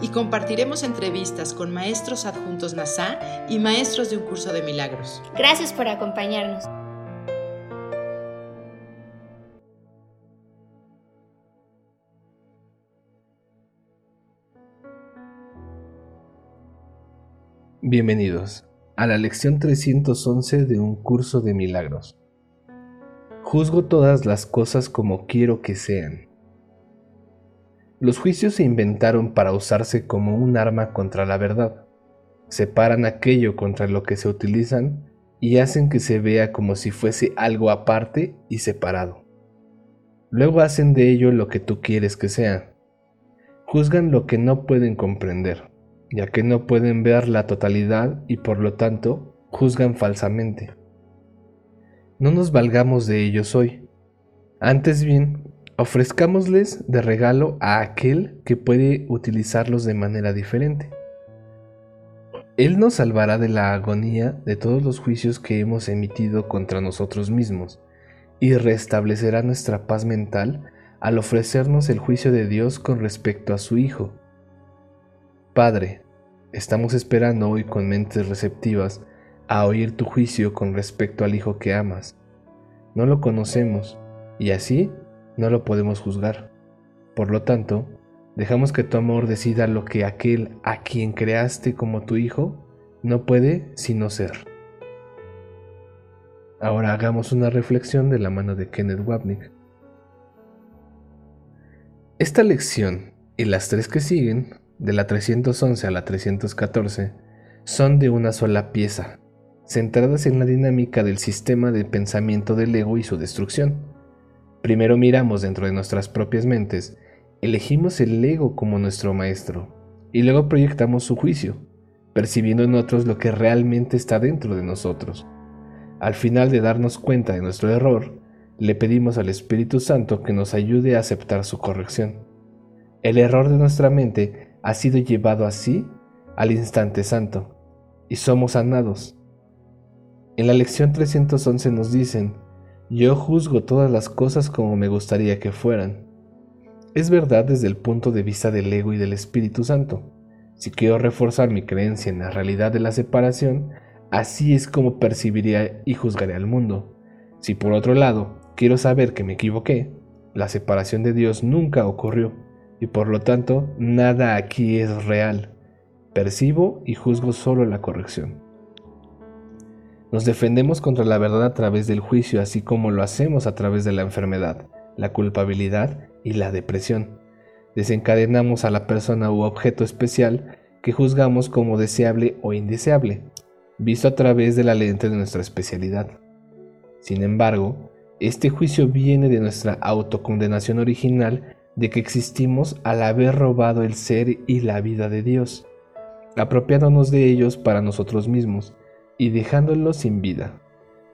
Y compartiremos entrevistas con maestros adjuntos NASA y maestros de un curso de milagros. Gracias por acompañarnos. Bienvenidos a la lección 311 de un curso de milagros. Juzgo todas las cosas como quiero que sean. Los juicios se inventaron para usarse como un arma contra la verdad. Separan aquello contra lo que se utilizan y hacen que se vea como si fuese algo aparte y separado. Luego hacen de ello lo que tú quieres que sea. Juzgan lo que no pueden comprender, ya que no pueden ver la totalidad y por lo tanto juzgan falsamente no nos valgamos de ellos hoy. Antes bien, ofrezcámosles de regalo a aquel que puede utilizarlos de manera diferente. Él nos salvará de la agonía de todos los juicios que hemos emitido contra nosotros mismos y restablecerá nuestra paz mental al ofrecernos el juicio de Dios con respecto a su Hijo. Padre, estamos esperando hoy con mentes receptivas a oír tu juicio con respecto al Hijo que amas. No lo conocemos y así no lo podemos juzgar. Por lo tanto, dejamos que tu amor decida lo que aquel a quien creaste como tu Hijo no puede sino ser. Ahora hagamos una reflexión de la mano de Kenneth Wapnick. Esta lección y las tres que siguen, de la 311 a la 314, son de una sola pieza, centradas en la dinámica del sistema de pensamiento del ego y su destrucción. Primero miramos dentro de nuestras propias mentes, elegimos el ego como nuestro maestro, y luego proyectamos su juicio, percibiendo en otros lo que realmente está dentro de nosotros. Al final de darnos cuenta de nuestro error, le pedimos al Espíritu Santo que nos ayude a aceptar su corrección. El error de nuestra mente ha sido llevado así al instante santo, y somos sanados en la lección 311 nos dicen, yo juzgo todas las cosas como me gustaría que fueran. Es verdad desde el punto de vista del ego y del Espíritu Santo. Si quiero reforzar mi creencia en la realidad de la separación, así es como percibiría y juzgaré al mundo. Si por otro lado quiero saber que me equivoqué, la separación de Dios nunca ocurrió y por lo tanto nada aquí es real. Percibo y juzgo solo la corrección. Nos defendemos contra la verdad a través del juicio, así como lo hacemos a través de la enfermedad, la culpabilidad y la depresión. Desencadenamos a la persona u objeto especial que juzgamos como deseable o indeseable, visto a través de la lente de nuestra especialidad. Sin embargo, este juicio viene de nuestra autocondenación original de que existimos al haber robado el ser y la vida de Dios, apropiándonos de ellos para nosotros mismos, y dejándolo sin vida,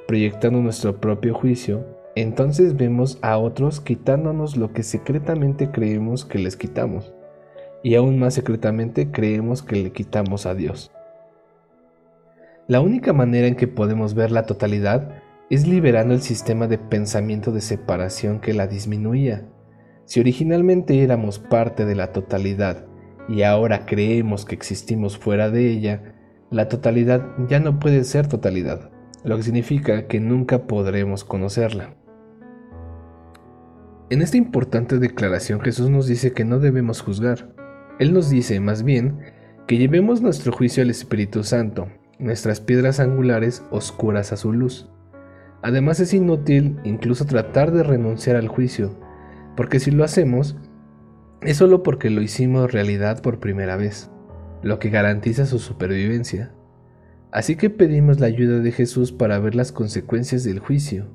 proyectando nuestro propio juicio, entonces vemos a otros quitándonos lo que secretamente creemos que les quitamos, y aún más secretamente creemos que le quitamos a Dios. La única manera en que podemos ver la totalidad es liberando el sistema de pensamiento de separación que la disminuía. Si originalmente éramos parte de la totalidad y ahora creemos que existimos fuera de ella, la totalidad ya no puede ser totalidad, lo que significa que nunca podremos conocerla. En esta importante declaración Jesús nos dice que no debemos juzgar. Él nos dice, más bien, que llevemos nuestro juicio al Espíritu Santo, nuestras piedras angulares oscuras a su luz. Además es inútil incluso tratar de renunciar al juicio, porque si lo hacemos, es solo porque lo hicimos realidad por primera vez lo que garantiza su supervivencia. Así que pedimos la ayuda de Jesús para ver las consecuencias del juicio,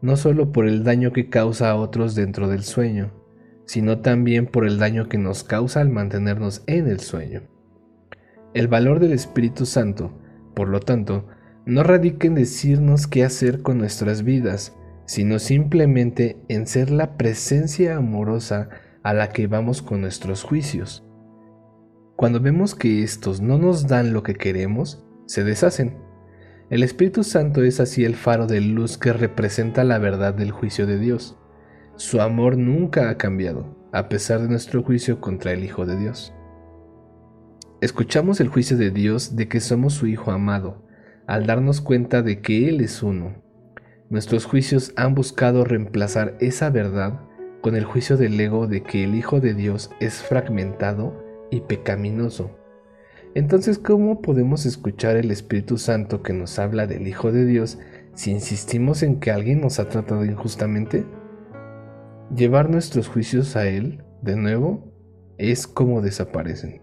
no solo por el daño que causa a otros dentro del sueño, sino también por el daño que nos causa al mantenernos en el sueño. El valor del Espíritu Santo, por lo tanto, no radica en decirnos qué hacer con nuestras vidas, sino simplemente en ser la presencia amorosa a la que vamos con nuestros juicios. Cuando vemos que estos no nos dan lo que queremos, se deshacen. El Espíritu Santo es así el faro de luz que representa la verdad del juicio de Dios. Su amor nunca ha cambiado, a pesar de nuestro juicio contra el Hijo de Dios. Escuchamos el juicio de Dios de que somos su Hijo amado, al darnos cuenta de que Él es uno. Nuestros juicios han buscado reemplazar esa verdad con el juicio del ego de que el Hijo de Dios es fragmentado y pecaminoso. Entonces, ¿cómo podemos escuchar el Espíritu Santo que nos habla del Hijo de Dios si insistimos en que alguien nos ha tratado injustamente? Llevar nuestros juicios a Él, de nuevo, es como desaparecen.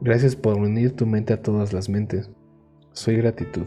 Gracias por unir tu mente a todas las mentes. Soy gratitud.